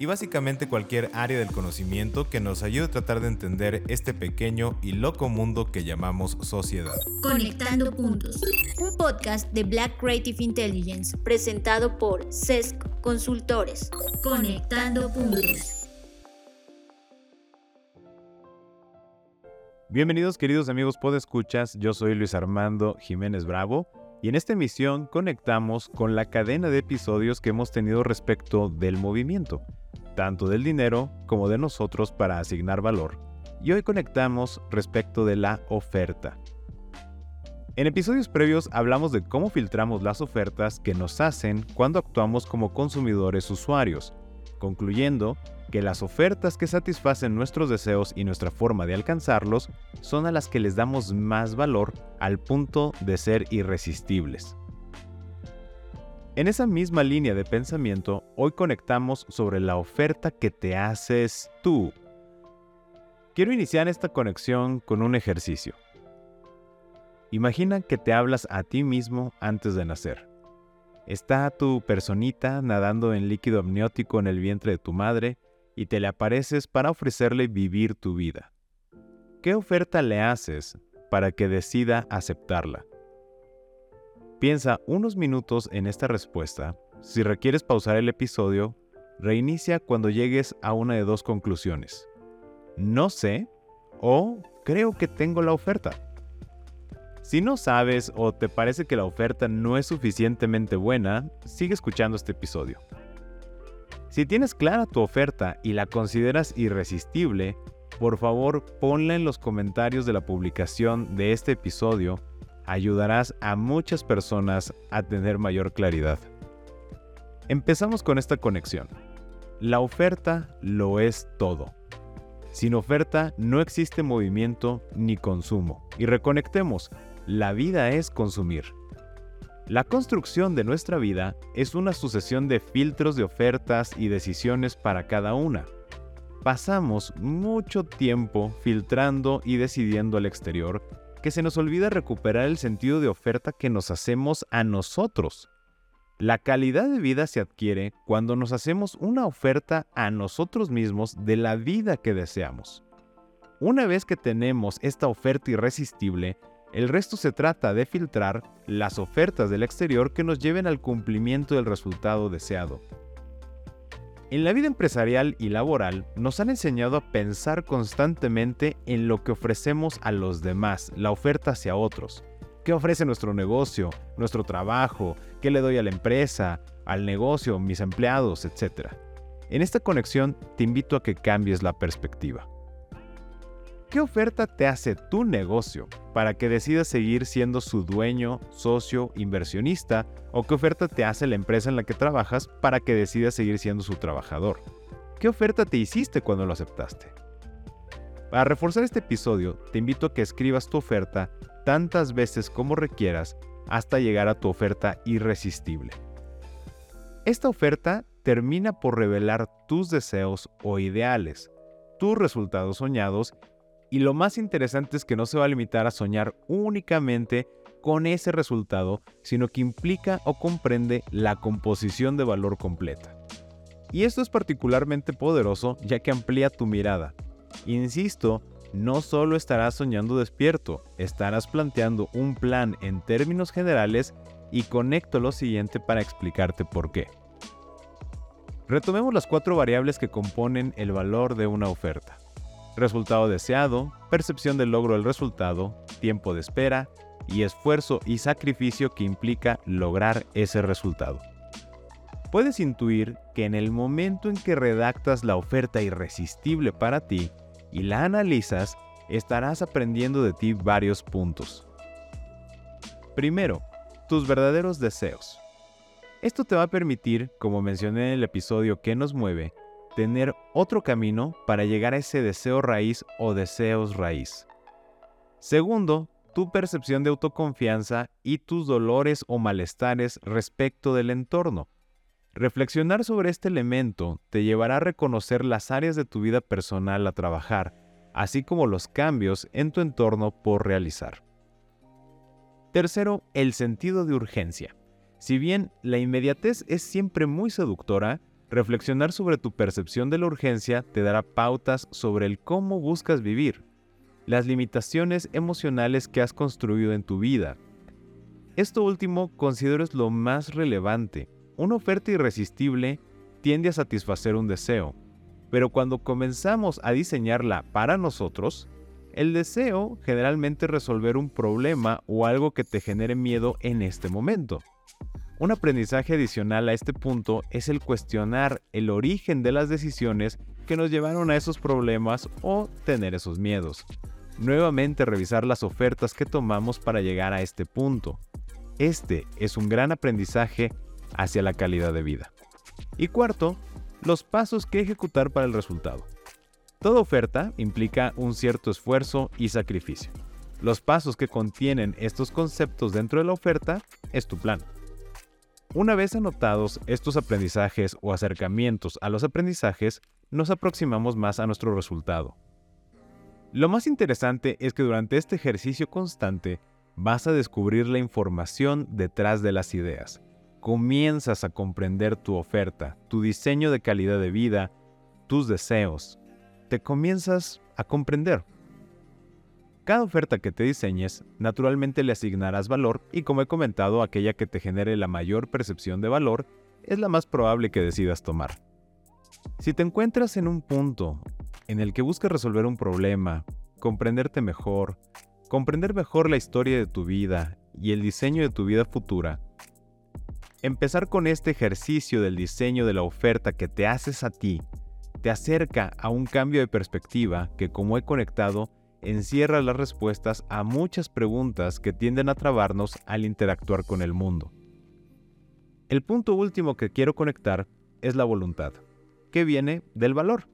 y básicamente cualquier área del conocimiento que nos ayude a tratar de entender este pequeño y loco mundo que llamamos sociedad. Conectando Puntos, un podcast de Black Creative Intelligence presentado por CESC Consultores. Conectando Puntos. Bienvenidos queridos amigos podescuchas, yo soy Luis Armando Jiménez Bravo y en esta emisión conectamos con la cadena de episodios que hemos tenido respecto del movimiento tanto del dinero como de nosotros para asignar valor. Y hoy conectamos respecto de la oferta. En episodios previos hablamos de cómo filtramos las ofertas que nos hacen cuando actuamos como consumidores usuarios, concluyendo que las ofertas que satisfacen nuestros deseos y nuestra forma de alcanzarlos son a las que les damos más valor al punto de ser irresistibles. En esa misma línea de pensamiento, hoy conectamos sobre la oferta que te haces tú. Quiero iniciar esta conexión con un ejercicio. Imagina que te hablas a ti mismo antes de nacer. Está tu personita nadando en líquido amniótico en el vientre de tu madre y te le apareces para ofrecerle vivir tu vida. ¿Qué oferta le haces para que decida aceptarla? Piensa unos minutos en esta respuesta. Si requieres pausar el episodio, reinicia cuando llegues a una de dos conclusiones. No sé o creo que tengo la oferta. Si no sabes o te parece que la oferta no es suficientemente buena, sigue escuchando este episodio. Si tienes clara tu oferta y la consideras irresistible, por favor ponla en los comentarios de la publicación de este episodio ayudarás a muchas personas a tener mayor claridad. Empezamos con esta conexión. La oferta lo es todo. Sin oferta no existe movimiento ni consumo. Y reconectemos, la vida es consumir. La construcción de nuestra vida es una sucesión de filtros de ofertas y decisiones para cada una. Pasamos mucho tiempo filtrando y decidiendo al exterior que se nos olvida recuperar el sentido de oferta que nos hacemos a nosotros. La calidad de vida se adquiere cuando nos hacemos una oferta a nosotros mismos de la vida que deseamos. Una vez que tenemos esta oferta irresistible, el resto se trata de filtrar las ofertas del exterior que nos lleven al cumplimiento del resultado deseado. En la vida empresarial y laboral nos han enseñado a pensar constantemente en lo que ofrecemos a los demás, la oferta hacia otros. ¿Qué ofrece nuestro negocio, nuestro trabajo? ¿Qué le doy a la empresa, al negocio, mis empleados, etcétera? En esta conexión te invito a que cambies la perspectiva. ¿Qué oferta te hace tu negocio para que decidas seguir siendo su dueño, socio, inversionista? ¿O qué oferta te hace la empresa en la que trabajas para que decidas seguir siendo su trabajador? ¿Qué oferta te hiciste cuando lo aceptaste? Para reforzar este episodio, te invito a que escribas tu oferta tantas veces como requieras hasta llegar a tu oferta irresistible. Esta oferta termina por revelar tus deseos o ideales, tus resultados soñados y lo más interesante es que no se va a limitar a soñar únicamente con ese resultado, sino que implica o comprende la composición de valor completa. Y esto es particularmente poderoso ya que amplía tu mirada. Insisto, no solo estarás soñando despierto, estarás planteando un plan en términos generales y conecto lo siguiente para explicarte por qué. Retomemos las cuatro variables que componen el valor de una oferta resultado deseado, percepción del logro del resultado, tiempo de espera y esfuerzo y sacrificio que implica lograr ese resultado. Puedes intuir que en el momento en que redactas la oferta irresistible para ti y la analizas, estarás aprendiendo de ti varios puntos. Primero, tus verdaderos deseos. Esto te va a permitir, como mencioné en el episodio que nos mueve, tener otro camino para llegar a ese deseo raíz o deseos raíz. Segundo, tu percepción de autoconfianza y tus dolores o malestares respecto del entorno. Reflexionar sobre este elemento te llevará a reconocer las áreas de tu vida personal a trabajar, así como los cambios en tu entorno por realizar. Tercero, el sentido de urgencia. Si bien la inmediatez es siempre muy seductora, reflexionar sobre tu percepción de la urgencia te dará pautas sobre el cómo buscas vivir, las limitaciones emocionales que has construido en tu vida. Esto último considero es lo más relevante. Una oferta irresistible tiende a satisfacer un deseo, pero cuando comenzamos a diseñarla para nosotros, el deseo generalmente es resolver un problema o algo que te genere miedo en este momento. Un aprendizaje adicional a este punto es el cuestionar el origen de las decisiones que nos llevaron a esos problemas o tener esos miedos. Nuevamente revisar las ofertas que tomamos para llegar a este punto. Este es un gran aprendizaje hacia la calidad de vida. Y cuarto, los pasos que ejecutar para el resultado. Toda oferta implica un cierto esfuerzo y sacrificio. Los pasos que contienen estos conceptos dentro de la oferta es tu plan. Una vez anotados estos aprendizajes o acercamientos a los aprendizajes, nos aproximamos más a nuestro resultado. Lo más interesante es que durante este ejercicio constante vas a descubrir la información detrás de las ideas. Comienzas a comprender tu oferta, tu diseño de calidad de vida, tus deseos, te comienzas a comprender. Cada oferta que te diseñes, naturalmente le asignarás valor y como he comentado, aquella que te genere la mayor percepción de valor es la más probable que decidas tomar. Si te encuentras en un punto en el que buscas resolver un problema, comprenderte mejor, comprender mejor la historia de tu vida y el diseño de tu vida futura, empezar con este ejercicio del diseño de la oferta que te haces a ti te acerca a un cambio de perspectiva que, como he conectado, encierra las respuestas a muchas preguntas que tienden a trabarnos al interactuar con el mundo. El punto último que quiero conectar es la voluntad, que viene del valor.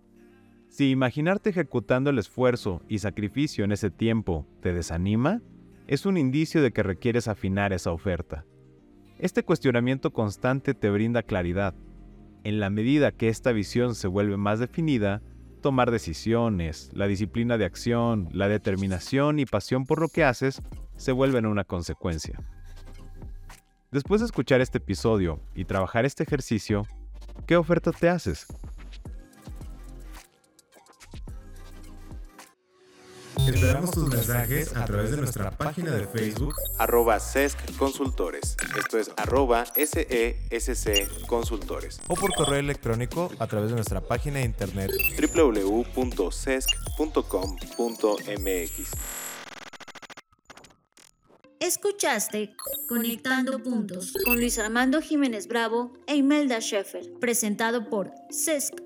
Si imaginarte ejecutando el esfuerzo y sacrificio en ese tiempo te desanima, es un indicio de que requieres afinar esa oferta. Este cuestionamiento constante te brinda claridad, en la medida que esta visión se vuelve más definida, tomar decisiones, la disciplina de acción, la determinación y pasión por lo que haces se vuelven una consecuencia. Después de escuchar este episodio y trabajar este ejercicio, ¿qué oferta te haces? Esperamos tus mensajes a través de nuestra página de Facebook arroba SESC Consultores, esto es arroba SESC Consultores, o por correo electrónico a través de nuestra página de internet www.sesc.com.mx. Escuchaste Conectando Puntos con Luis Armando Jiménez Bravo e Imelda Sheffer, presentado por CESC